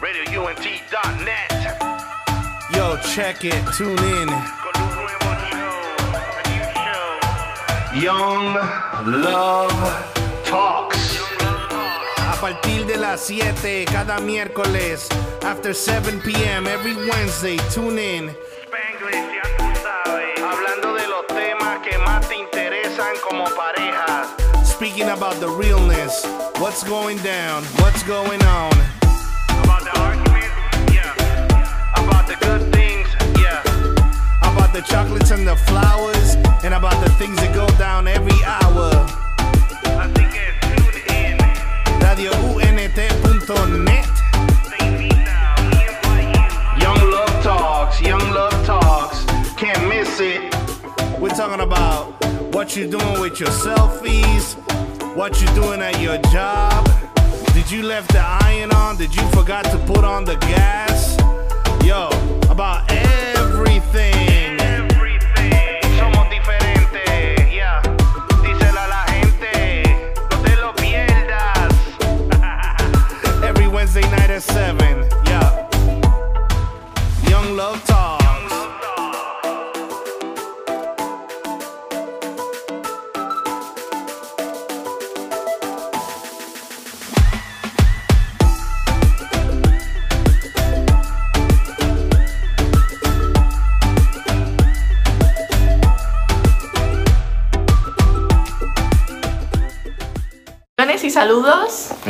RadioUNT.net. Yo, check it, tune in. Young Love Talks. A partir de las 7 cada miércoles, after 7 p.m. every Wednesday, tune in. Hablando de los temas que más te interesan como pareja. Speaking about the realness, what's going down, what's going on. Good things, yeah. About the chocolates and the flowers, and about the things that go down every hour. Así que tune in. RadioUNT.net. Young Love Talks, Young Love Talks. Can't miss it. We're talking about what you're doing with your selfies, what you're doing at your job. Did you left the iron on? Did you forgot to put on the gas? Yo, about everything.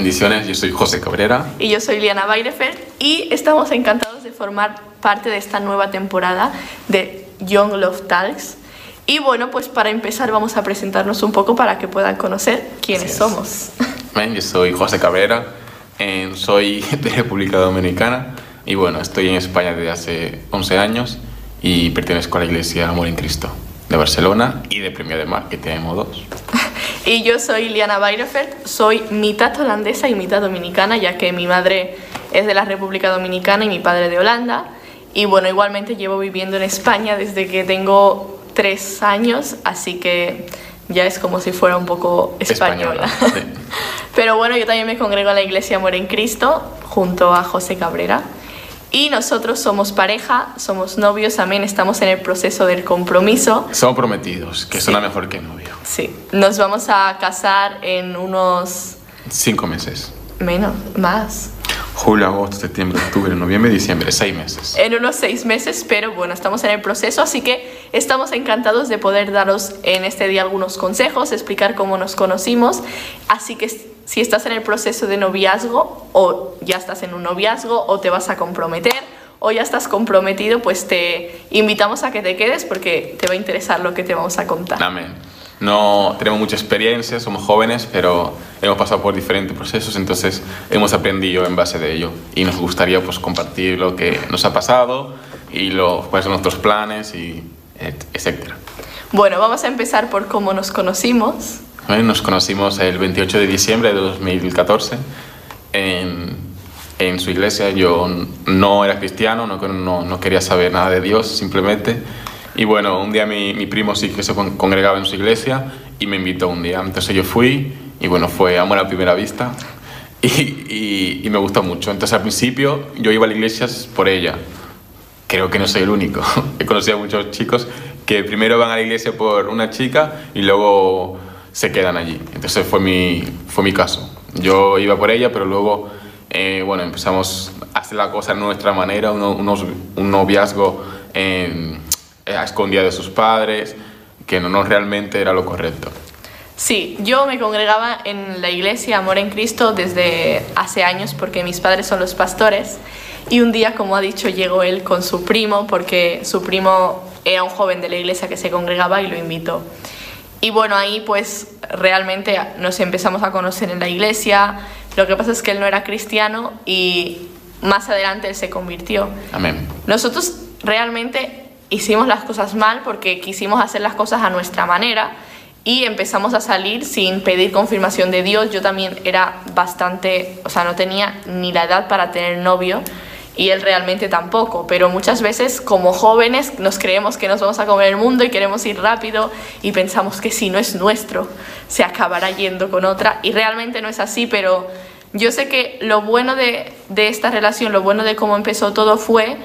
Bendiciones, yo soy José Cabrera. Y yo soy Liana Bairefeld y estamos encantados de formar parte de esta nueva temporada de Young Love Talks. Y bueno, pues para empezar vamos a presentarnos un poco para que puedan conocer quiénes somos. Bien, yo soy José Cabrera, eh, soy de República Dominicana y bueno, estoy en España desde hace 11 años y pertenezco a la Iglesia Amor en Cristo de Barcelona y de Premio de Mar, que tenemos dos. Y yo soy Liana Bairefeld, soy mitad holandesa y mitad dominicana, ya que mi madre es de la República Dominicana y mi padre de Holanda. Y bueno, igualmente llevo viviendo en España desde que tengo tres años, así que ya es como si fuera un poco española. Española, sí. Pero bueno, yo también me congrego en la Iglesia Amor en Cristo junto a José Cabrera. Y nosotros somos pareja, somos novios, también estamos en el proceso del compromiso. Somos prometidos, que Sí. suena mejor que novio. Sí, nos vamos a casar en unos Cinco meses. menos, más, Julio, agosto, septiembre, octubre, noviembre, diciembre, seis meses. en unos seis meses, pero bueno, estamos en el proceso, así que estamos encantados de poder daros en este día algunos consejos, explicar cómo nos conocimos, así que si estás en el proceso de noviazgo o ya estás en un noviazgo o te vas a comprometer o ya estás comprometido, pues te invitamos a que te quedes porque te va a interesar lo que te vamos a contar. Amén. No tenemos mucha experiencia, somos jóvenes, pero hemos pasado por diferentes procesos, entonces hemos aprendido en base de ello y nos gustaría pues compartir lo que nos ha pasado y lo, cuáles son nuestros planes y et- etcétera. Bueno, vamos a empezar por cómo nos conocimos. Nos conocimos el 28 de diciembre de 2014 en, en su iglesia. Yo no era cristiano, no, no, no quería saber nada de Dios simplemente. Y bueno, un día mi, mi primo sí que se con- congregaba en su iglesia y me invitó un día. Entonces yo fui y bueno, fue amor a primera vista y, y, y me gustó mucho. Entonces al principio yo iba a la iglesia por ella. Creo que no soy el único. He conocido a muchos chicos que primero van a la iglesia por una chica y luego se quedan allí. Entonces fue mi, fue mi caso. Yo iba por ella, pero luego, eh, bueno, empezamos a hacer la cosa a nuestra manera, uno- unos- un noviazgo eh, a escondida de sus padres, que no, no realmente era lo correcto. Sí, yo me congregaba en la iglesia Amor en Cristo desde hace años porque mis padres son los pastores y un día, como ha dicho, llegó él con su primo porque su primo era un joven de la iglesia que se congregaba y lo invitó. Y bueno, ahí pues realmente nos empezamos a conocer en la iglesia. Lo que pasa es que él no era cristiano y más adelante él se convirtió. Amén. Nosotros realmente hicimos las cosas mal porque quisimos hacer las cosas a nuestra manera y empezamos a salir sin pedir confirmación de Dios. Yo también era bastante, o sea, no tenía ni la edad para tener novio y él realmente tampoco, pero muchas veces como jóvenes nos creemos que nos vamos a comer el mundo y queremos ir rápido y pensamos que si no es nuestro, se acabará yendo con otra y realmente no es así, pero yo sé que lo bueno de, de esta relación, lo bueno de cómo empezó todo fue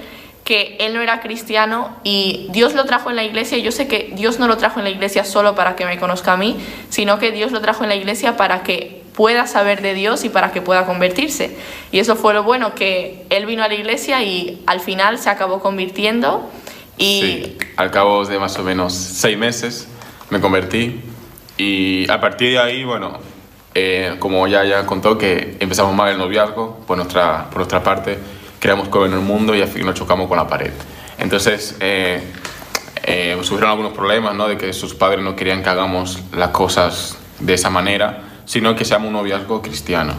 que él no era cristiano y Dios lo trajo en la iglesia. Yo sé que Dios no lo trajo en la iglesia solo para que me conozca a mí, sino que Dios lo trajo en la iglesia para que pueda saber de Dios y para que pueda convertirse. Y eso fue lo bueno, que él vino a la iglesia y al final se acabó convirtiendo. Y Sí, al cabo de más o menos seis meses me convertí y a partir de ahí, bueno, eh, como ya ya contó que empezamos mal el noviazgo por nuestra, por nuestra parte, creamos COVID en el mundo y al fin nos chocamos con la pared. Entonces, eh, eh, algunos problemas, ¿no? De que sus padres no querían que hagamos las cosas de esa manera, sino que seamos un noviazgo cristiano.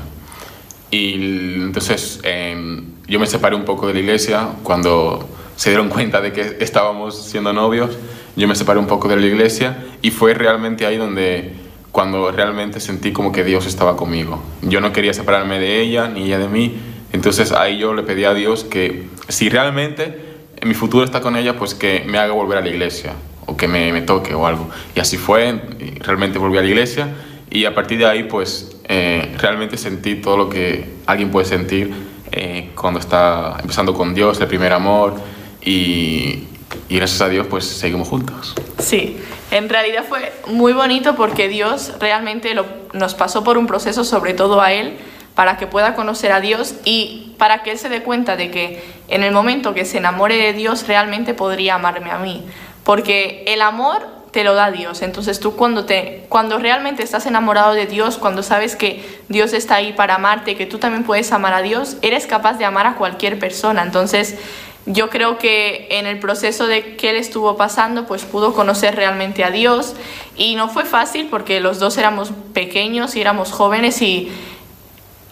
Y entonces eh, yo me separé un poco de la iglesia cuando se dieron cuenta de que estábamos siendo novios. Yo me separé un poco de la iglesia y fue realmente ahí donde cuando realmente sentí como que Dios estaba conmigo. Yo no quería separarme de ella ni ella de mí. Entonces ahí yo le pedí a Dios que si realmente en mi futuro está con ella, pues que me haga volver a la iglesia o que me, toque o algo. Y así fue, realmente volví a la iglesia y a partir de ahí pues eh, realmente sentí todo lo que alguien puede sentir eh, cuando está empezando con Dios, el primer amor y, gracias a Dios pues seguimos juntos. Sí, en realidad fue muy bonito porque Dios realmente nos pasó por un proceso, sobre todo a Él, para que pueda conocer a Dios y para que Él se dé cuenta de que en el momento que se enamore de Dios realmente podría amarme a mí. Porque el amor te lo da Dios. Entonces tú cuando, te, cuando realmente estás enamorado de Dios, cuando sabes que Dios está ahí para amarte, que tú también puedes amar a Dios, eres capaz de amar a cualquier persona. Entonces yo creo que en el proceso de que él estuvo pasando, pues pudo conocer realmente a Dios y no fue fácil porque los dos éramos pequeños y éramos jóvenes y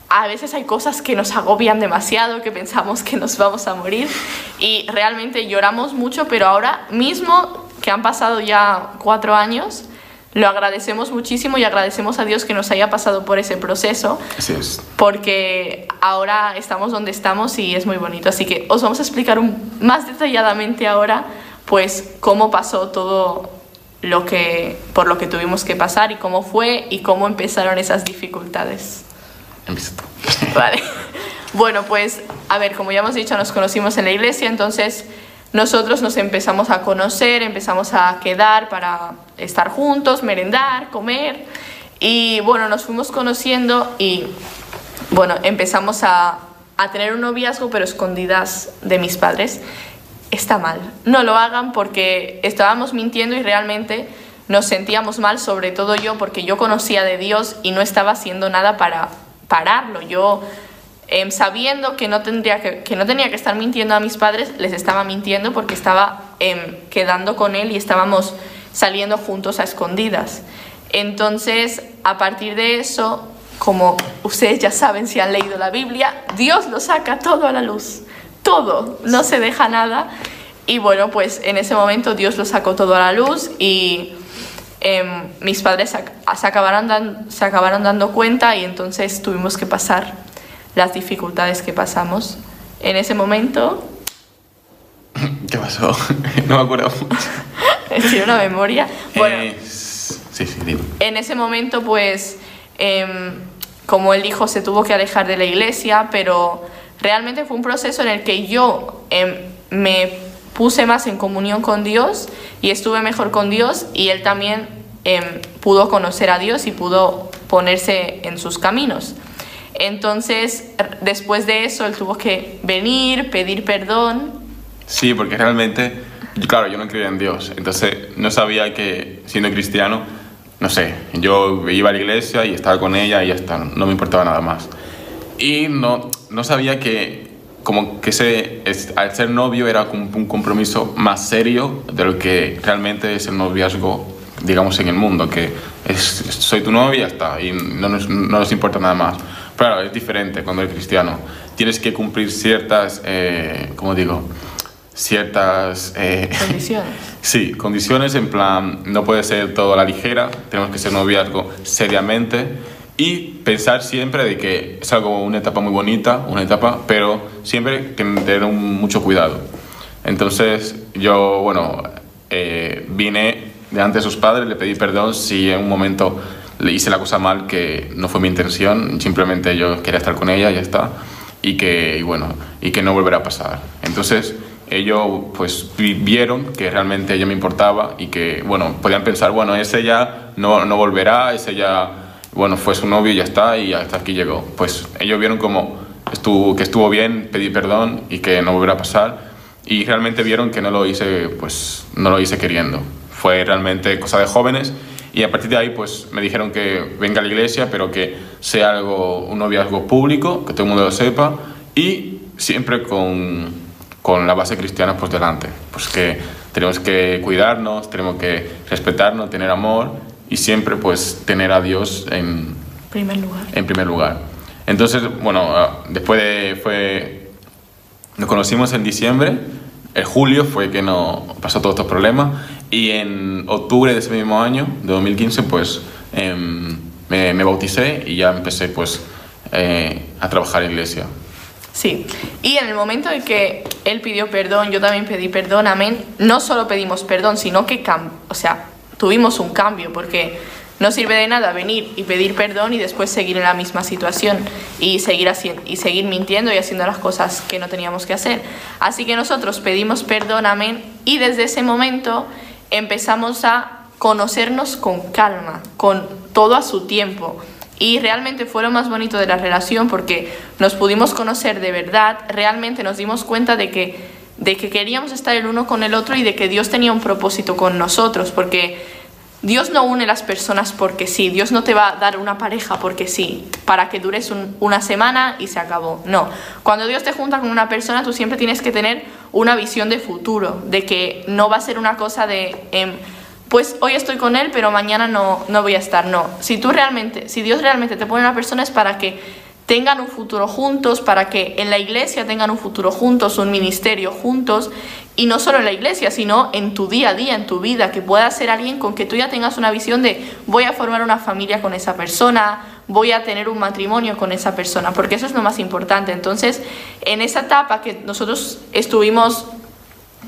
a veces hay cosas que nos agobian demasiado, que pensamos que nos vamos a morir y realmente lloramos mucho, pero ahora mismo que han pasado ya cuatro años, lo agradecemos muchísimo y agradecemos a Dios que nos haya pasado por ese proceso Así es. porque ahora estamos donde estamos y es muy bonito. Así que os vamos a explicar un- más detalladamente ahora, pues, cómo pasó todo lo que, por lo que tuvimos que pasar y cómo fue y cómo empezaron esas dificultades. Empieza. Vale. Bueno, pues, a ver, como ya hemos dicho, nos conocimos en la iglesia, entonces nosotros nos empezamos a conocer, empezamos a quedar para estar juntos, merendar, comer. Y bueno, nos fuimos conociendo y bueno, empezamos a, a tener un noviazgo, pero escondidas de mis padres. Está mal. No lo hagan porque estábamos mintiendo y realmente nos sentíamos mal, sobre todo yo, porque yo conocía de Dios y no estaba haciendo nada para pararlo. Yo, em, sabiendo que no, tendría que, no tenía que estar mintiendo a mis padres, les estaba mintiendo porque estaba em, quedando con él y estábamos saliendo juntos a escondidas. Entonces, a partir de eso, como ustedes ya saben si han leído la Biblia, Dios lo saca todo a la luz, todo, no se deja nada. Y bueno, pues en ese momento Dios lo sacó todo a la luz y em, mis padres se, ac- se acabaron se acabaron dando cuenta y entonces tuvimos que pasar las dificultades que pasamos. En ese momento, ¿Qué pasó? no me acuerdo mucho. tiene una memoria. Bueno, Eh, sí, sí, dime. en ese momento, pues, em, como él dijo, se tuvo que alejar de la iglesia, pero realmente fue un proceso en el que yo em, me puse más en comunión con Dios y estuve mejor con Dios y él también em, pudo conocer a Dios y pudo ponerse en sus caminos. Entonces, después de eso, él tuvo que venir, pedir perdón. Sí, porque realmente, claro, yo no creía en Dios, entonces no sabía que siendo cristiano, no sé, yo iba a la iglesia y estaba con ella y ya está, no me importaba nada más. Y no, no sabía que como que ese, es- al ser novio era un compromiso más serio de lo que realmente es el noviazgo, digamos, en el mundo, que es, soy tu novia y ya está, y no no nos importa nada más. Claro, es diferente cuando eres cristiano. Tienes que cumplir ciertas, eh, ¿cómo digo? Ciertas... eh, Condiciones. Sí, condiciones en plan, no puede ser todo a la ligera, tenemos que ser noviazgo seriamente y pensar siempre de que es algo, una etapa muy bonita, una etapa, pero siempre que tener un- mucho cuidado. Entonces yo, bueno, eh, vine delante de sus padres, le pedí perdón si en un momento le hice la cosa mal, que no fue mi intención, simplemente yo quería estar con ella y ya está, y que, y bueno, y que no volverá a pasar. Entonces, ellos pues vieron que realmente ella me importaba y que, bueno, podían pensar, bueno, ese ya no, no volverá, ese ya, bueno, fue su novio y ya está, y hasta aquí llegó. Pues ellos vieron como estuvo, que estuvo bien, pedí perdón y que no volverá a pasar, y realmente vieron que no lo hice, pues, no lo hice queriendo. Fue realmente cosa de jóvenes y a partir de ahí pues me dijeron que venga a la iglesia, pero que sea algo, un noviazgo público, que todo el mundo lo sepa y siempre con, con la base cristiana por delante. Pues que tenemos que cuidarnos, tenemos que respetarnos, tener amor y siempre pues tener a Dios en primer lugar. En primer lugar. Entonces, bueno, ah, después de, fue, nos conocimos en diciembre, el julio fue que nos pasó todos estos problemas y en octubre de ese mismo año, de 2015, pues em, me, me, bauticé y ya empecé pues eh, a trabajar en iglesia. Sí, y en el momento en que él pidió perdón, yo también pedí perdón, amén, no solo pedimos perdón, sino que, o sea, tuvimos un cambio, porque no sirve de nada venir y pedir perdón y después seguir en la misma situación y seguir, haciendo, y seguir mintiendo y haciendo las cosas que no teníamos que hacer. Así que nosotros pedimos perdón, amén, y desde ese momento empezamos a conocernos con calma, con todo a su tiempo. Y realmente fue lo más bonito de la relación porque nos pudimos conocer de verdad, realmente nos dimos cuenta de que, de que queríamos estar el uno con el otro y de que Dios tenía un propósito con nosotros, porque Dios no une las personas porque sí, Dios no te va a dar una pareja porque sí, para que dures una semana y se acabó. No, cuando Dios te junta con una persona, tú siempre tienes que tener una visión de futuro, de que no va a ser una cosa de, em, pues hoy estoy con él, pero mañana no, no voy a estar. No, si tú realmente, si Dios realmente te pone una persona es para que tengan un futuro juntos, para que en la iglesia tengan un futuro juntos, un ministerio juntos, y no solo en la iglesia, sino en tu día a día, en tu vida, que pueda ser alguien con que tú ya tengas una visión de voy a formar una familia con esa persona, voy a tener un matrimonio con esa persona, porque eso es lo más importante. Entonces, en esa etapa que nosotros estuvimos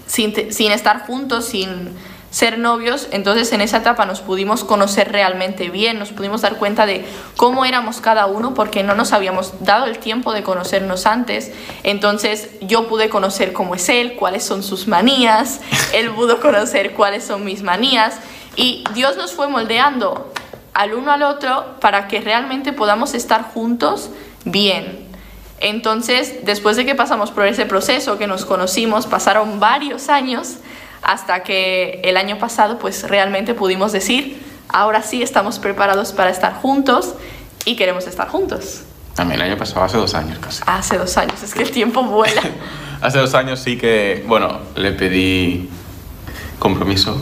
sin, sin estar juntos, sin ser novios, entonces en esa etapa nos pudimos conocer realmente bien, nos pudimos dar cuenta de cómo éramos cada uno porque no nos habíamos dado el tiempo de conocernos antes, entonces yo pude conocer cómo es él, cuáles son sus manías, él pudo conocer cuáles son mis manías y Dios nos fue moldeando al uno al otro para que realmente podamos estar juntos bien. Entonces, después de que pasamos por ese proceso, que nos conocimos, pasaron varios años, hasta que el año pasado pues realmente pudimos decir, ahora sí estamos preparados para estar juntos y queremos estar juntos. También el año pasado, hace dos años casi. Hace dos años, es que el tiempo vuela. hace dos años sí que, bueno, le pedí compromiso,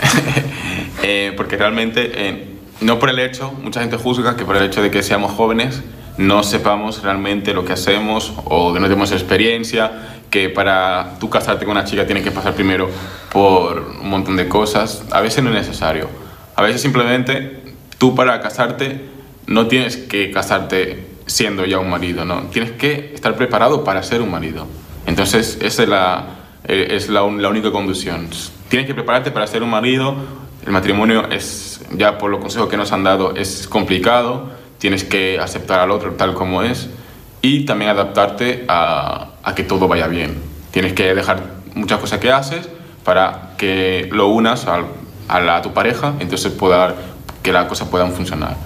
eh, porque realmente, eh, no por el hecho, mucha gente juzga que por el hecho de que seamos jóvenes no sepamos realmente lo que hacemos o que no tenemos experiencia que para tú casarte con una chica tienes que pasar primero por un montón de cosas. A veces no es necesario. A veces simplemente tú para casarte no tienes que casarte siendo ya un marido, no. Tienes que estar preparado para ser un marido. Entonces, esa es la, eh, es la, única condición. Tienes que prepararte para ser un marido. El matrimonio es, ya por los consejos que nos han dado, es complicado. Tienes que aceptar al otro tal como es y también adaptarte a, a que todo vaya bien. Tienes que dejar muchas cosas que haces para que lo unas a, a, tu pareja, entonces pueda, que las cosas puedan funcionar.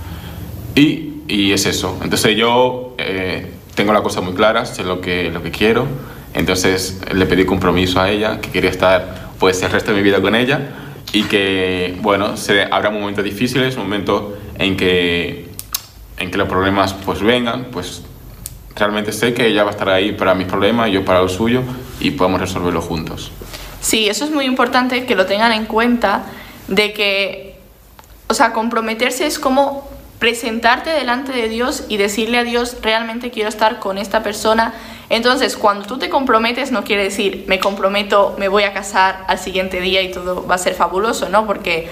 Y, y es eso. Entonces yo eh, tengo la cosa muy clara, sé lo que, lo que quiero, entonces le pedí compromiso a ella, que quería estar pues el resto de mi vida con ella y que, bueno, se, habrá momentos difíciles, momentos en que, en que los problemas pues vengan, pues realmente sé que ella va a estar ahí para mis problemas yo para lo suyo y podemos resolverlo juntos. Sí, eso es muy importante que lo tengan en cuenta de que, o sea, comprometerse es como presentarte delante de Dios y decirle a Dios, realmente quiero estar con esta persona. Entonces, cuando tú te comprometes, no quiere decir, me comprometo, me voy a casar al siguiente día y todo va a ser fabuloso, ¿no? Porque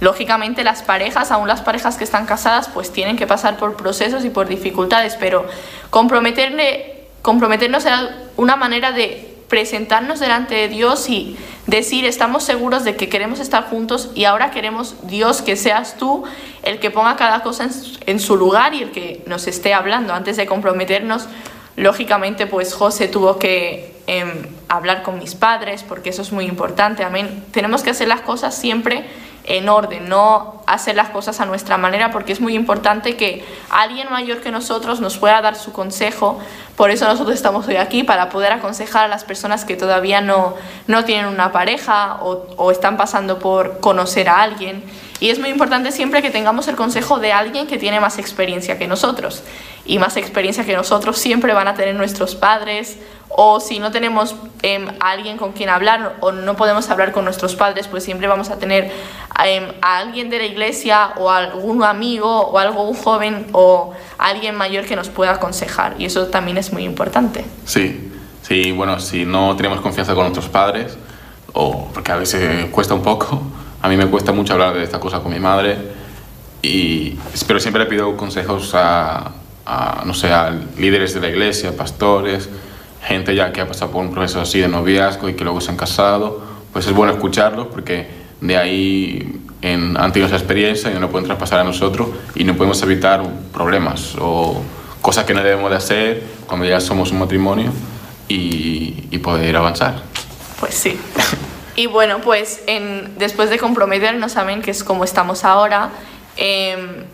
Lógicamente las parejas, aún las parejas que están casadas, pues tienen que pasar por procesos y por dificultades, pero comprometernos era una manera de presentarnos delante de Dios y decir, estamos seguros de que queremos estar juntos y ahora queremos, Dios, que seas tú el que ponga cada cosa en, su lugar y el que nos esté hablando. Antes de comprometernos, lógicamente, pues José tuvo que em, hablar con mis padres, porque eso es muy importante. Tenemos que hacer las cosas siempre en orden, no hacer las cosas a nuestra manera, porque es muy importante que alguien mayor que nosotros nos pueda dar su consejo. Por eso nosotros estamos hoy aquí, para poder aconsejar a las personas que todavía no, no tienen una pareja o, o están pasando por conocer a alguien. Y es muy importante siempre que tengamos el consejo de alguien que tiene más experiencia que nosotros. Y más experiencia que nosotros siempre van a tener nuestros padres o si no tenemos em, a alguien con quien hablar o no podemos hablar con nuestros padres, pues siempre vamos a tener em, a alguien de la iglesia o algún amigo o algún joven o alguien mayor que nos pueda aconsejar y eso también es muy importante. Sí, sí, bueno, si no tenemos confianza con nuestros padres, o porque a veces cuesta un poco, a mí me cuesta mucho hablar de esta cosa con mi madre, y, pero siempre le pido consejos a, a no sé, a líderes de la iglesia, pastores, gente ya que ha pasado por un proceso así de noviazgo y que luego se han casado, pues es bueno escucharlos porque de ahí en, han tenido esa experiencia y no pueden traspasar a nosotros y no podemos evitar problemas o cosas que no debemos de hacer cuando ya somos un matrimonio y, y poder avanzar. Pues sí. Y bueno, pues después de comprometernos, saben que es como estamos ahora, eh,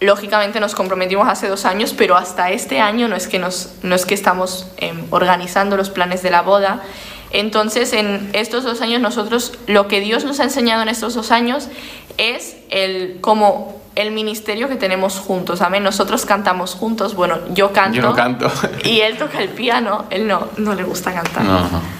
lógicamente nos comprometimos hace dos años, pero hasta este año no es que, no es que estamos em, organizando los planes de la boda. Entonces, en estos dos años nosotros, lo que Dios nos ha enseñado en estos dos años es el cómo el ministerio que tenemos juntos. Amén. Nosotros cantamos juntos. Bueno, yo canto. Yo no canto. Y él toca el piano. Él no, no le gusta cantar.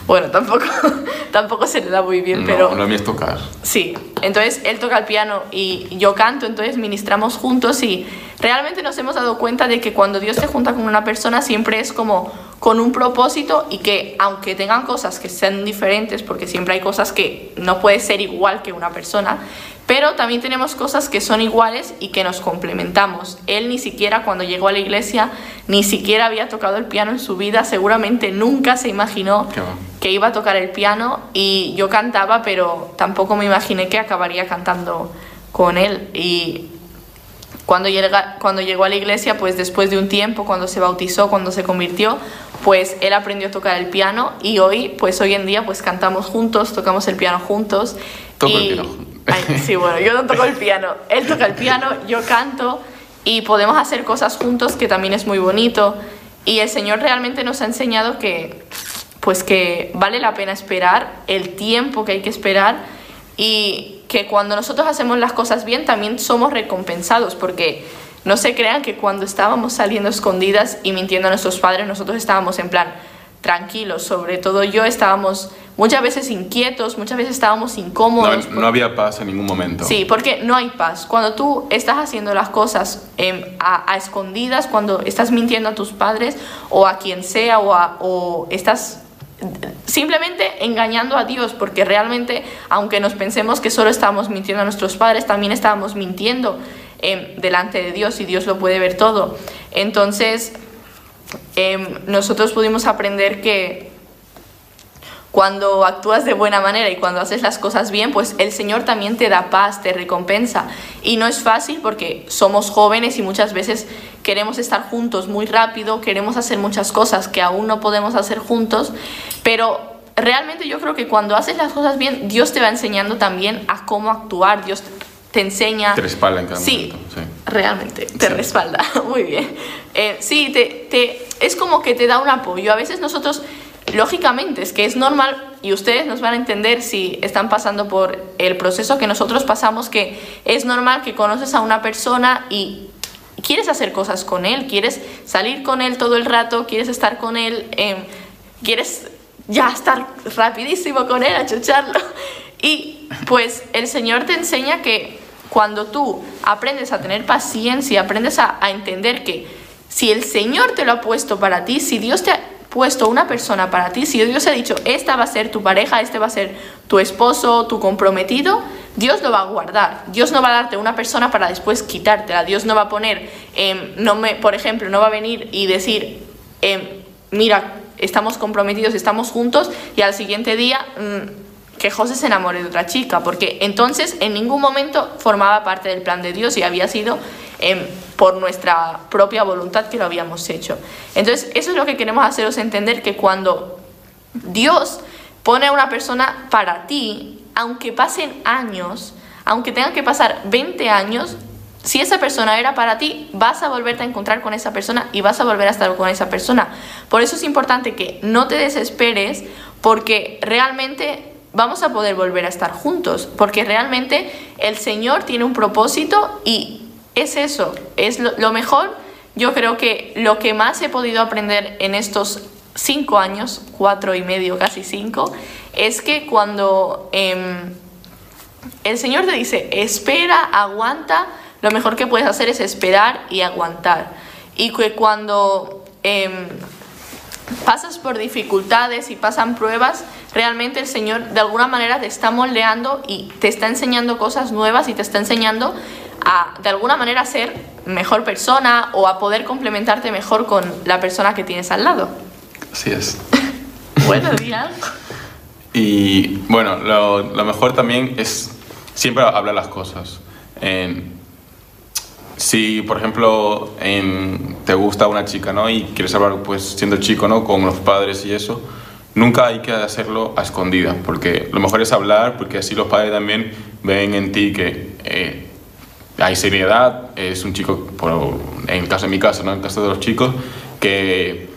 Bueno, tampoco, tampoco se le da muy bien, pero. No, a mí es tocar. Sí. Entonces él toca el piano y yo canto, entonces ministramos juntos y realmente nos hemos dado cuenta de que cuando Dios se junta con una persona siempre es como con un propósito y que aunque tengan cosas que sean diferentes, porque siempre hay cosas que no puede ser igual que una persona, pero también tenemos cosas que son iguales y que nos complementamos. Él ni siquiera cuando llegó a la iglesia, ni siquiera había tocado el piano en su vida, seguramente nunca se imaginó que iba a tocar el piano y yo cantaba, pero tampoco me imaginé que acabaría cantando con él. Y cuando, llega, cuando llegó a la iglesia, pues después de un tiempo, cuando se bautizó, cuando se convirtió, pues él aprendió a tocar el piano y hoy, pues hoy en día, pues cantamos juntos, tocamos el piano juntos. Toco el piano sí, bueno, yo no toco el piano. Él toca el piano, yo canto y podemos hacer cosas juntos que también es muy bonito. Y el Señor realmente nos ha enseñado que, pues que vale la pena esperar el tiempo que hay que esperar y que cuando nosotros hacemos las cosas bien también somos recompensados porque no se crean que cuando estábamos saliendo escondidas y mintiendo a nuestros padres nosotros estábamos en plan tranquilos, sobre todo yo estábamos muchas veces inquietos, muchas veces estábamos incómodos. No, había paz en ningún momento. Sí, porque no hay paz. Cuando tú estás haciendo las cosas em, a, escondidas, cuando estás mintiendo a tus padres o a quien sea o, o estás simplemente engañando a Dios, porque realmente, aunque nos pensemos que solo estamos mintiendo a nuestros padres, también estábamos mintiendo em, delante de Dios y Dios lo puede ver todo. Entonces, em, nosotros pudimos aprender que cuando actúas de buena manera y cuando haces las cosas bien, pues el Señor también te da paz, te recompensa. Y no es fácil porque somos jóvenes y muchas veces queremos estar juntos muy rápido, queremos hacer muchas cosas que aún no podemos hacer juntos, pero realmente yo creo que cuando haces las cosas bien, Dios te va enseñando también a cómo actuar, Dios te enseña... Te respalda en cada sí, Sí, realmente, te respalda, muy bien. Eh, sí, te, te, es como que te da un apoyo. A veces nosotros lógicamente es que es normal y ustedes nos van a entender si están pasando por el proceso que nosotros pasamos, que es normal que conoces a una persona y quieres hacer cosas con él, quieres salir con él todo el rato, quieres estar con él, em, quieres ya estar rapidísimo con él, achucharlo. Y pues el Señor te enseña que cuando tú aprendes a tener paciencia, aprendes a, entender que si el Señor te lo ha puesto para ti, si Dios te ha puesto una persona para ti, si Dios ha dicho, esta va a ser tu pareja, este va a ser tu esposo, tu comprometido, Dios lo va a guardar. Dios no va a darte una persona para después quitártela. Dios no va a poner, em, no me, por ejemplo, no va a venir y decir, em, mira, estamos comprometidos, estamos juntos y al siguiente día mm, que José se enamore de otra chica, porque entonces en ningún momento formaba parte del plan de Dios y había sido em, por nuestra propia voluntad que lo habíamos hecho. Entonces eso es lo que queremos haceros entender, que cuando Dios pone a una persona para ti, aunque pasen años, aunque tengan que pasar 20 años, si esa persona era para ti, vas a volverte a encontrar con esa persona y vas a volver a estar con esa persona. Por eso es importante que no te desesperes porque realmente vamos a poder volver a estar juntos, porque realmente el Señor tiene un propósito y es eso, es lo, mejor. Yo creo que lo que más he podido aprender en estos cinco años, cuatro y medio, casi cinco, es que cuando em, el Señor te dice, espera, aguanta, lo mejor que puedes hacer es esperar y aguantar. Y que cuando em, pasas por dificultades y pasan pruebas, realmente el Señor de alguna manera te está moldeando y te está enseñando cosas nuevas y te está enseñando a de alguna manera ser mejor persona o a poder complementarte mejor con la persona que tienes al lado. Así es. Buenos días. Y bueno, lo, lo, mejor también es siempre hablar las cosas. Si, por ejemplo, en, te gusta una chica, ¿no? Y quieres hablar, pues, siendo chico, ¿no? Con los padres y eso, nunca hay que hacerlo a escondidas, porque lo mejor es hablar, porque así los padres también ven en ti que eh, hay seriedad, es un chico, en el caso de mi caso, ¿no? En el caso de los chicos, que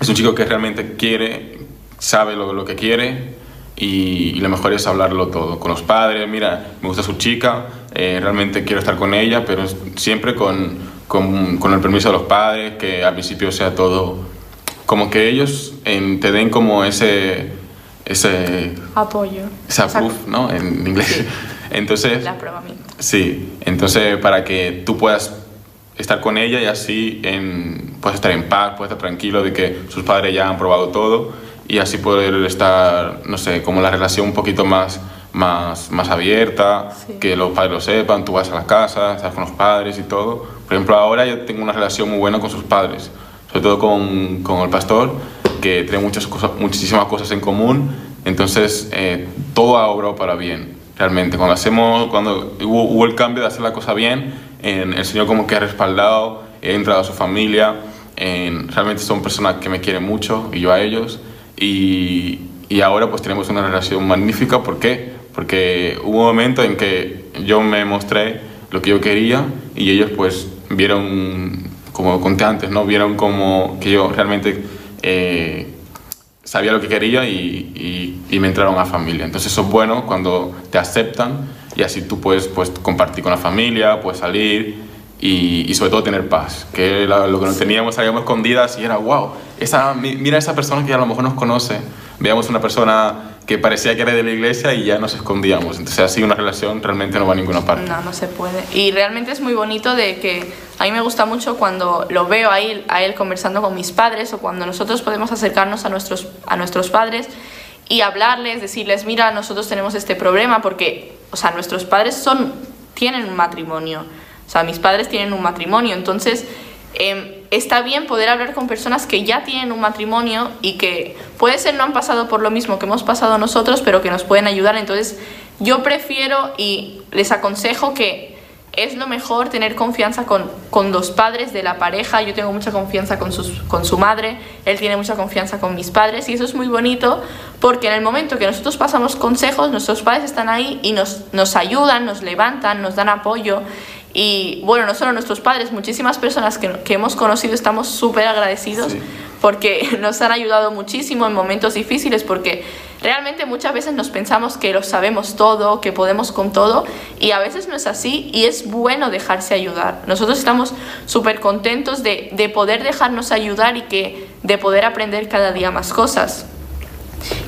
es un chico que realmente quiere, sabe lo, lo que quiere y, lo mejor es hablarlo todo con los padres. Mira, me gusta su chica, eh, realmente quiero estar con ella, pero siempre con, con, con, el permiso de los padres, que al principio sea todo como que ellos te den como ese ese apoyo, ese proof, ¿no? En inglés. Sí. Entonces, Sí, entonces para que tú puedas estar con ella y así en, puedes estar en paz, puedes estar tranquilo de que sus padres ya han probado todo y así poder estar, no sé, como la relación un poquito más, más, más abierta, que los padres lo sepan, tú vas a la casa, estás con los padres y todo. Por ejemplo, ahora yo tengo una relación muy buena con sus padres, sobre todo con, con el pastor, que tiene muchas cosas, muchísimas cosas en común, entonces eh, todo ha obrado para bien, realmente. Cuando, hacemos, cuando hubo, hubo el cambio de hacer la cosa bien, en, el Señor como que ha respaldado, he entrado a su familia, en, realmente son personas que me quieren mucho y yo a ellos. Y, y ahora pues tenemos una relación magnífica. ¿Por qué? Porque hubo un momento en que yo me mostré lo que yo quería y ellos pues vieron, como conté antes, ¿no? vieron como que yo realmente eh, sabía lo que quería y, y, me entraron a familia. Entonces eso es bueno cuando te aceptan y así tú puedes pues, compartir con la familia, puedes salir y, y, sobre todo tener paz, que lo que no teníamos, salíamos escondidas y era, wow, esa, mira esa persona que a lo mejor nos conoce, veamos una persona que parecía que era de la iglesia y ya nos escondíamos, entonces así una relación realmente no va a ninguna parte. No, no se puede. Y realmente es muy bonito de que a mí me gusta mucho cuando lo veo a él, a él conversando con mis padres o cuando nosotros podemos acercarnos a nuestros, a nuestros padres y hablarles, decirles, mira, nosotros tenemos este problema porque, o sea, nuestros padres son, tienen un matrimonio o sea, mis padres tienen un matrimonio, entonces em, está bien poder hablar con personas que ya tienen un matrimonio y que puede ser no han pasado por lo mismo que hemos pasado nosotros, pero que nos pueden ayudar. Entonces yo prefiero y les aconsejo que es lo mejor tener confianza con, con los padres de la pareja. Yo tengo mucha confianza con, sus, con su madre, él tiene mucha confianza con mis padres y eso es muy bonito porque en el momento que nosotros pasamos consejos, nuestros padres están ahí y nos, nos ayudan, nos levantan, nos dan apoyo. Y bueno, no solo nuestros padres, muchísimas personas que, que hemos conocido estamos súper agradecidos porque nos han ayudado muchísimo en momentos difíciles porque realmente muchas veces nos pensamos que lo sabemos todo, que podemos con todo y a veces no es así y es bueno dejarse ayudar. Nosotros estamos súper contentos de, de, poder dejarnos ayudar y que, de poder aprender cada día más cosas.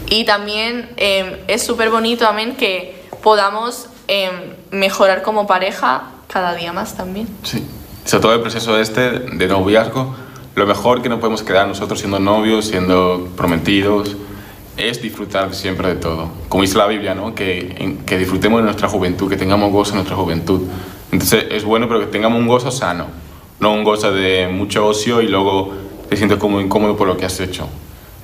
Y también eh, es súper bonito, amén, que podamos eh, mejorar como pareja cada día más también. Sí, sobre todo el proceso este de noviazgo, lo mejor que no podemos quedar nosotros siendo novios, siendo prometidos, es disfrutar siempre de todo. Como dice la Biblia, ¿no? que, que disfrutemos de nuestra juventud, que tengamos gozo en nuestra juventud. Entonces es bueno, pero que tengamos un gozo sano, no un gozo de mucho ocio y luego te sientes como incómodo por lo que has hecho.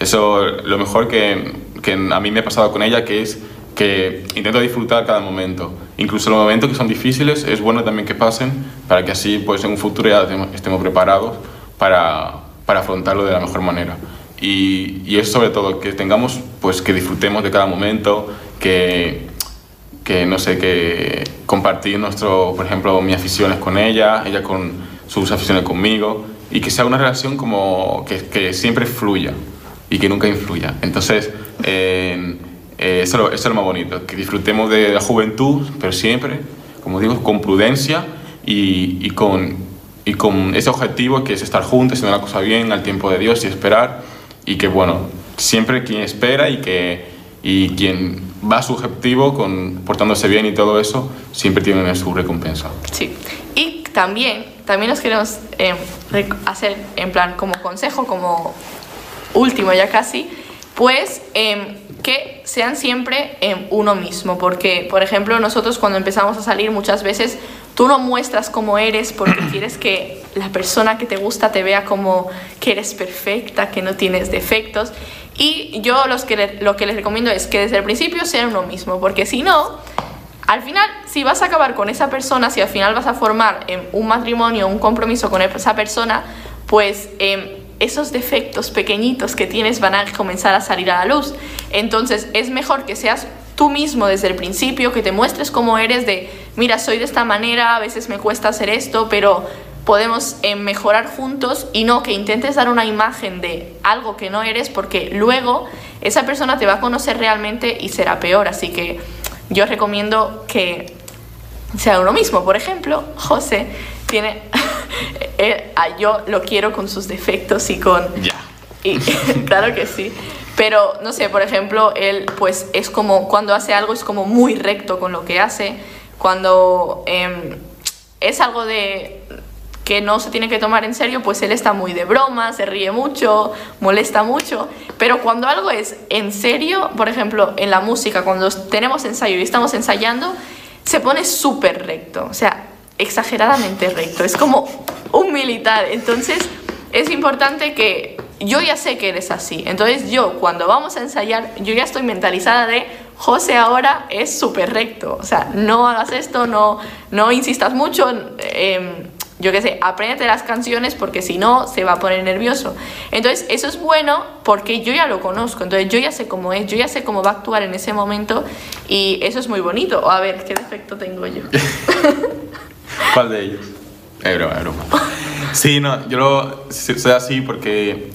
Eso lo mejor que, que a mí me ha pasado con ella, que es que intento disfrutar cada momento. Incluso los momentos que son difíciles es bueno también que pasen para que así pues en un futuro ya estemos preparados para, para afrontarlo de la mejor manera. Y, y es sobre todo que tengamos, pues que disfrutemos de cada momento, que, que no sé, que compartir nuestro, por ejemplo, mis aficiones con ella, ella con sus aficiones conmigo, y que sea una relación como que, que siempre fluya y que nunca influya. Entonces, eh, eso, eso, es lo más bonito, que disfrutemos de la juventud, pero siempre, como digo, con prudencia y, y, con, y con ese objetivo que es estar juntos, haciendo la cosa bien al tiempo de Dios y esperar, y que, bueno, siempre quien espera y que y quien va a su objetivo con, portándose bien y todo eso, siempre tiene su recompensa. Sí, y también, también nos queremos eh, hacer en plan como consejo, como último ya casi, pues eh, que sean siempre eh, uno mismo, porque por ejemplo nosotros cuando empezamos a salir muchas veces tú no muestras cómo eres porque quieres que la persona que te gusta te vea como que eres perfecta, que no tienes defectos. Y yo los que lo que les recomiendo es que desde el principio sean uno mismo, porque si no, al final, si vas a acabar con esa persona, si al final vas a formar un matrimonio, un compromiso con esa persona, pues em, esos defectos pequeñitos que tienes van a comenzar a salir a la luz. Entonces es mejor que seas tú mismo desde el principio, que te muestres cómo eres de, mira, soy de esta manera, a veces me cuesta hacer esto, pero podemos eh, mejorar juntos y no que intentes dar una imagen de algo que no eres porque luego esa persona te va a conocer realmente y será peor. Así que yo recomiendo que sea uno mismo. Por ejemplo, José tiene... Eh, yo lo quiero con sus defectos y con... Ya. Y, claro que sí. Pero, no sé, por ejemplo, él pues es como, cuando hace algo es como muy recto con lo que hace. Cuando em, es algo de que no se tiene que tomar en serio, pues él está muy de broma, se ríe mucho, molesta mucho, pero cuando algo es en serio, por ejemplo, en la música, cuando tenemos ensayo y estamos ensayando, se pone súper recto, o sea, exageradamente recto, es como un militar, entonces es importante que yo ya sé que eres así, entonces yo cuando vamos a ensayar, yo ya estoy mentalizada de José ahora es súper recto, o sea, no hagas esto, no, no insistas mucho. Eh, yo qué sé, apréndete las canciones porque si no se va a poner nervioso. Entonces, eso es bueno porque yo ya lo conozco, entonces yo ya sé cómo es, yo ya sé cómo va a actuar en ese momento y eso es muy bonito. A ver, ¿qué defecto tengo yo? ¿Cuál de ellos? Es broma, es broma. Sí, no, yo lo soy así porque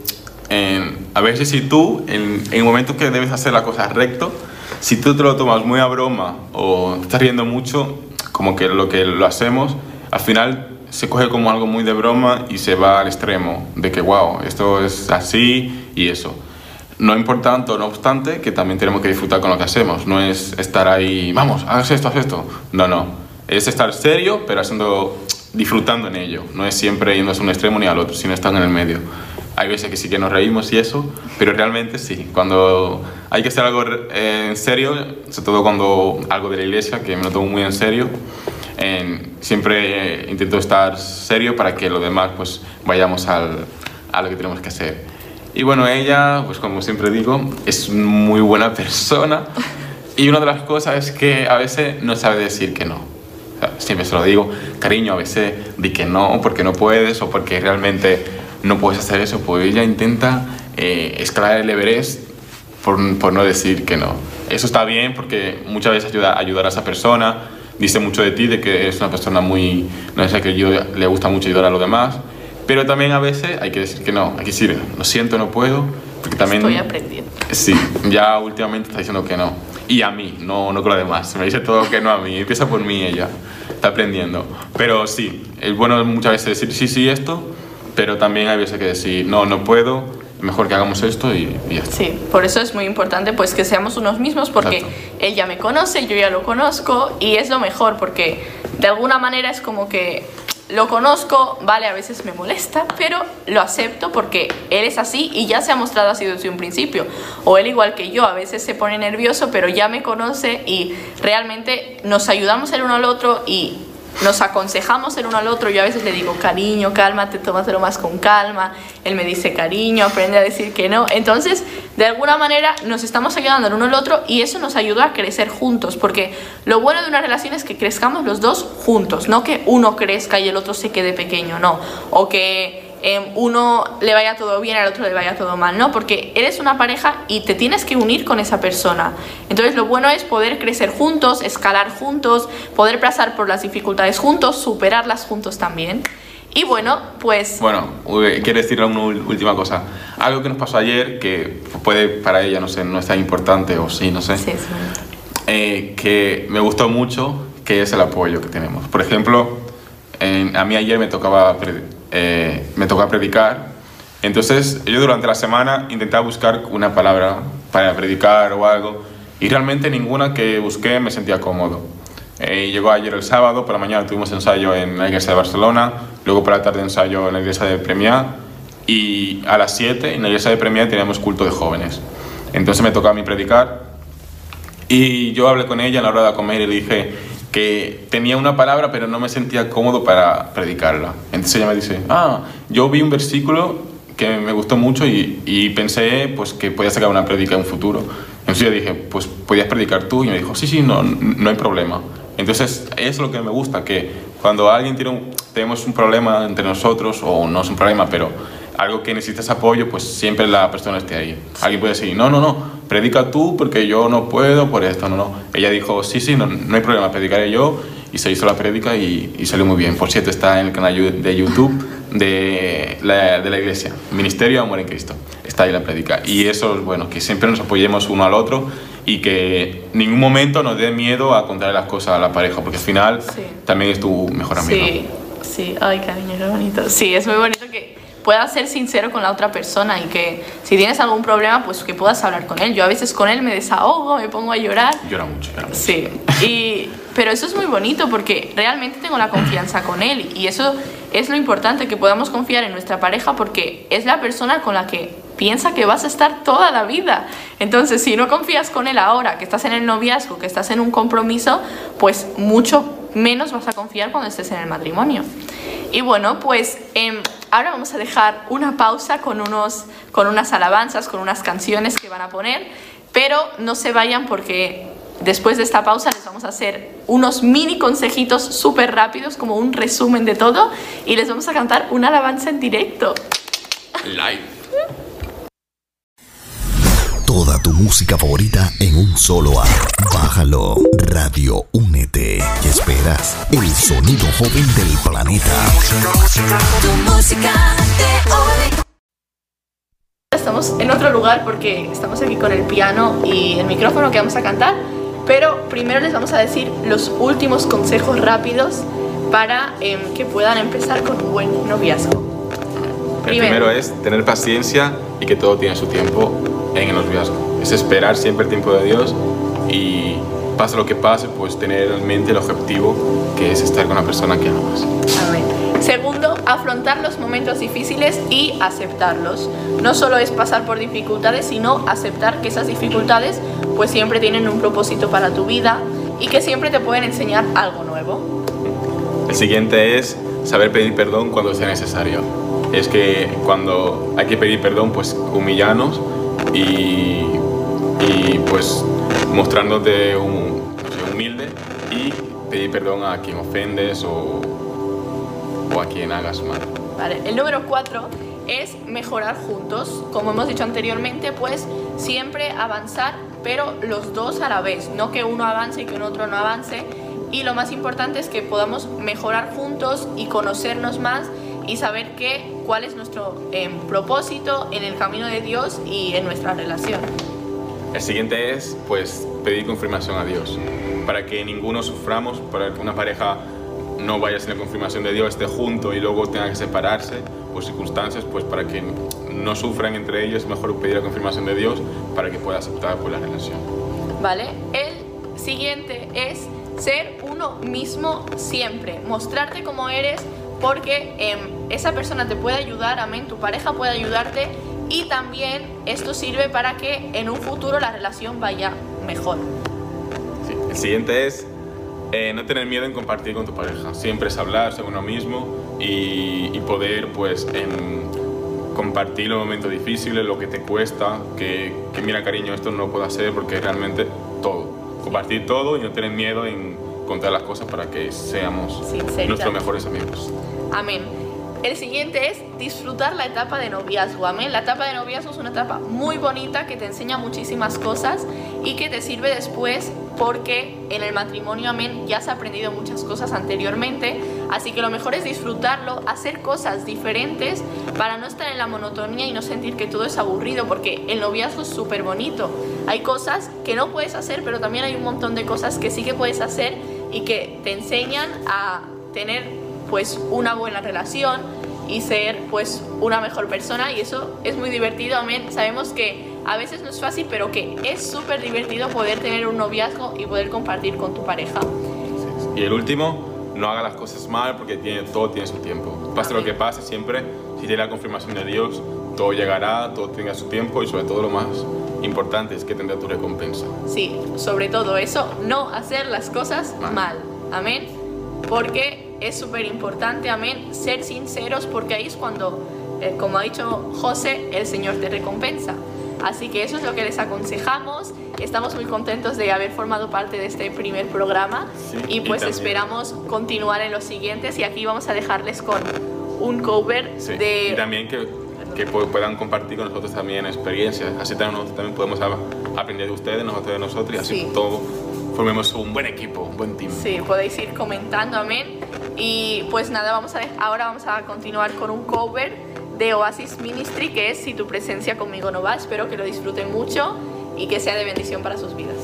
a veces si tú, en, en el momento que debes hacer la cosa recto, si tú te lo tomas muy a broma o estás riendo mucho, como que lo que lo hacemos, al final se coge como algo muy de broma y se va al extremo de que, wow, esto es así y eso. No importante, no obstante, que también tenemos que disfrutar con lo que hacemos. No es estar ahí, vamos, haz esto, haz esto. No, no. Es estar serio, pero haciendo, disfrutando en ello. No es siempre yendo a un extremo ni al otro, sino estar en el medio. Hay veces que sí que nos reímos y eso, pero realmente sí. Cuando hay que hacer algo eh, en serio, sobre todo cuando algo de la iglesia, que me lo tomo muy en serio, siempre intento estar serio para que lo demás pues vayamos al, a lo que tenemos que hacer. Y bueno, ella, pues como siempre digo, es muy buena persona y una de las cosas es que a veces no sabe decir que no. Siempre se lo digo, cariño, a veces di que no porque no puedes o porque realmente no puedes hacer eso, pues ella intenta eh, escalar el Everest por, por, no decir que no. Eso está bien porque muchas veces ayuda a ayudar a esa persona, dice mucho de ti, de que es una persona muy, no sé, que yo le gusta mucho ayudar a los demás, pero también a veces hay que decir que no, hay que decir, lo siento, no puedo, porque también... Estoy aprendiendo. Sí, ya últimamente está diciendo que no. Y a mí, no, no con los demás. Me dice todo que no a mí. Empieza por mí ella. Está aprendiendo. Pero sí, es bueno muchas veces decir sí, sí, esto, pero también hay veces que decir no, no puedo, mejor que hagamos esto y, ya está. Sí, por eso es muy importante pues que seamos unos mismos porque ella él ya me conoce, yo ya lo conozco y es lo mejor porque de alguna manera es como que lo conozco, vale, a veces me molesta, pero lo acepto porque él es así y ya se ha mostrado así desde un principio. O él igual que yo, a veces se pone nervioso, pero ya me conoce y realmente nos ayudamos el uno al otro y nos aconsejamos el uno al otro. Yo a veces le digo, cariño, cálmate, tómatelo más con calma. Él me dice, cariño, aprende a decir que no. Entonces, de alguna manera, nos estamos ayudando el uno al otro y eso nos ayuda a crecer juntos. Porque lo bueno de una relación es que crezcamos los dos juntos, no que uno crezca y el otro se quede pequeño, no. O que Em, uno le vaya todo bien, al otro le vaya todo mal, ¿no? Porque eres una pareja y te tienes que unir con esa persona. Entonces lo bueno es poder crecer juntos, escalar juntos, poder pasar por las dificultades juntos, superarlas juntos también. Y bueno, pues... Bueno, quiero decir una última cosa. Algo que nos pasó ayer, que puede para ella, no sé, no es tan importante o sí, no sé. Sí, sí. Eh, que me gustó mucho, que es el apoyo que tenemos. Por ejemplo, a mí ayer me tocaba eh, me toca predicar. Entonces yo durante la semana intentaba buscar una palabra para predicar o algo y realmente ninguna que busqué me sentía cómodo. Eh, llegó ayer el sábado, por la mañana tuvimos ensayo en la iglesia de Barcelona, luego por la tarde ensayo en la iglesia de Premiá y a las 7 en la iglesia de Premiá teníamos culto de jóvenes. Entonces me tocaba a mí predicar y yo hablé con ella en la hora de comer y le dije, que tenía una palabra pero no me sentía cómodo para predicarla. Entonces ella me dice, ah, yo vi un versículo que me gustó mucho y, pensé pues que podía sacar una predica en un futuro. Entonces yo dije, pues podías predicar tú y me dijo, sí, sí, no, no hay problema. Entonces es lo que me gusta, que cuando alguien tiene tenemos un problema entre nosotros, o no es un problema, pero algo que necesitas apoyo, pues siempre la persona esté ahí. Alguien puede decir, no, no, no, predica tú porque yo no puedo por esto, no, no. Ella dijo, sí, sí, no, no hay problema, predicaré yo. Y se hizo la prédica y, y, salió muy bien. Por cierto, está en el canal de YouTube de la, de la iglesia, Ministerio de Amor en Cristo. Está ahí la prédica. Y eso es bueno, que siempre nos apoyemos uno al otro y que en ningún momento nos dé miedo a contar las cosas a la pareja, porque al final también es tu mejor amigo. Sí, sí, ay, cariño, qué bonito. Sí, es muy bonito puedas ser sincero con la otra persona y que si tienes algún problema, pues que puedas hablar con él. Yo a veces con él me desahogo, me pongo a llorar. Llora mucho, llora mucho. Sí, y, pero eso es muy bonito porque realmente tengo la confianza con él y eso es lo importante, que podamos confiar en nuestra pareja porque es la persona con la que piensa que vas a estar toda la vida. Entonces, si no confías con él ahora, que estás en el noviazgo, que estás en un compromiso, pues mucho menos vas a confiar cuando estés en el matrimonio. Y bueno, pues eh, ahora vamos a dejar una pausa con, unos, con unas alabanzas, con unas canciones que van a poner, pero no se vayan porque después de esta pausa les vamos a hacer unos mini consejitos súper rápidos, como un resumen de todo, y les vamos a cantar una alabanza en directo. Live toda tu música favorita en un solo app. Bájalo, Radio Únete. ¿Qué esperas? El sonido joven del planeta. Estamos en otro lugar porque estamos aquí con el piano y el micrófono que vamos a cantar, pero primero les vamos a decir los últimos consejos rápidos para em, que puedan empezar con un buen noviazgo. El primero es tener paciencia y que todo tiene su tiempo en el noviazgo. Es esperar siempre el tiempo de Dios y pase lo que pase, pues tener en mente el objetivo que es estar con la persona que amas. Amén. Segundo, afrontar los momentos difíciles y aceptarlos. No solo es pasar por dificultades, sino aceptar que esas dificultades pues siempre tienen un propósito para tu vida y que siempre te pueden enseñar algo nuevo. El siguiente es saber pedir perdón cuando sea necesario. Es que cuando hay que pedir perdón, pues humillarnos y, y pues mostrándote un, humilde y pedir perdón a quien ofendes o, o a quien hagas mal. Vale, el número cuatro es mejorar juntos. Como hemos dicho anteriormente, pues siempre avanzar, pero los dos a la vez, no que uno avance y que un otro no avance. Y lo más importante es que podamos mejorar juntos y conocernos más y saber que, cuál es nuestro em, propósito en el camino de Dios y en nuestra relación. El siguiente es pues pedir confirmación a Dios, para que ninguno suframos, para que una pareja no vaya sin la confirmación de Dios, esté junto y luego tenga que separarse por circunstancias, pues para que no sufran entre ellos, es mejor pedir la confirmación de Dios para que pueda aceptar por pues, la relación. Vale, el siguiente es ser uno mismo siempre, mostrarte como eres porque em, esa persona te puede ayudar, amén, tu pareja puede ayudarte y también esto sirve para que en un futuro la relación vaya mejor. el siguiente es Eh, no tener miedo en compartir con tu pareja. Siempre es hablar sobre uno mismo y, y poder, pues, en compartir los momentos difíciles, lo que te cuesta, que, que mira, cariño, esto no puedo hacer porque realmente todo. Compartir todo y no tener miedo en contar las cosas para que seamos nuestros mejores amigos. Amén. El siguiente es disfrutar la etapa de noviazgo. Amén. La etapa de noviazgo es una etapa muy bonita que te enseña muchísimas cosas y que te sirve después porque en el matrimonio, amén, ya has aprendido muchas cosas anteriormente. Así que lo mejor es disfrutarlo, hacer cosas diferentes para no estar en la monotonía y no sentir que todo es aburrido porque el noviazgo es súper bonito. Hay cosas que no puedes hacer, pero también hay un montón de cosas que sí que puedes hacer y que te enseñan a tener pues una buena relación y ser pues una mejor persona y eso es muy divertido, amén. Sabemos que a veces no es fácil, pero que es súper divertido poder tener un noviazgo y poder compartir con tu pareja. Y el último, no haga las cosas mal porque tiene, todo tiene su tiempo. Pase lo Amén. que pase, siempre, si tiene la confirmación de Dios, todo llegará, todo tenga su tiempo y sobre todo lo más importante es que tendrá tu recompensa. Sí, sobre todo eso, no hacer las cosas Mal. mal. Amén. Porque es súper importante, amén, ser sinceros porque ahí es cuando, eh, como ha dicho José, el Señor te recompensa. Así que eso es lo que les aconsejamos. Estamos muy contentos de haber formado parte de este primer programa Sí, y y pues también- esperamos continuar en los siguientes y aquí vamos a dejarles con un cover Sí. de... Y también que, que pu- puedan compartir con nosotros también experiencias. Así también nosotros también podemos aprender de ustedes, nosotros de nosotros y así Sí. todo formemos un buen equipo, un buen team. Sí, podéis ir comentando, amén. Y pues nada, vamos a ahora vamos a continuar con un cover de Oasis Ministry que es Si tu presencia conmigo no va. Espero que lo disfruten mucho y que sea de bendición para sus vidas.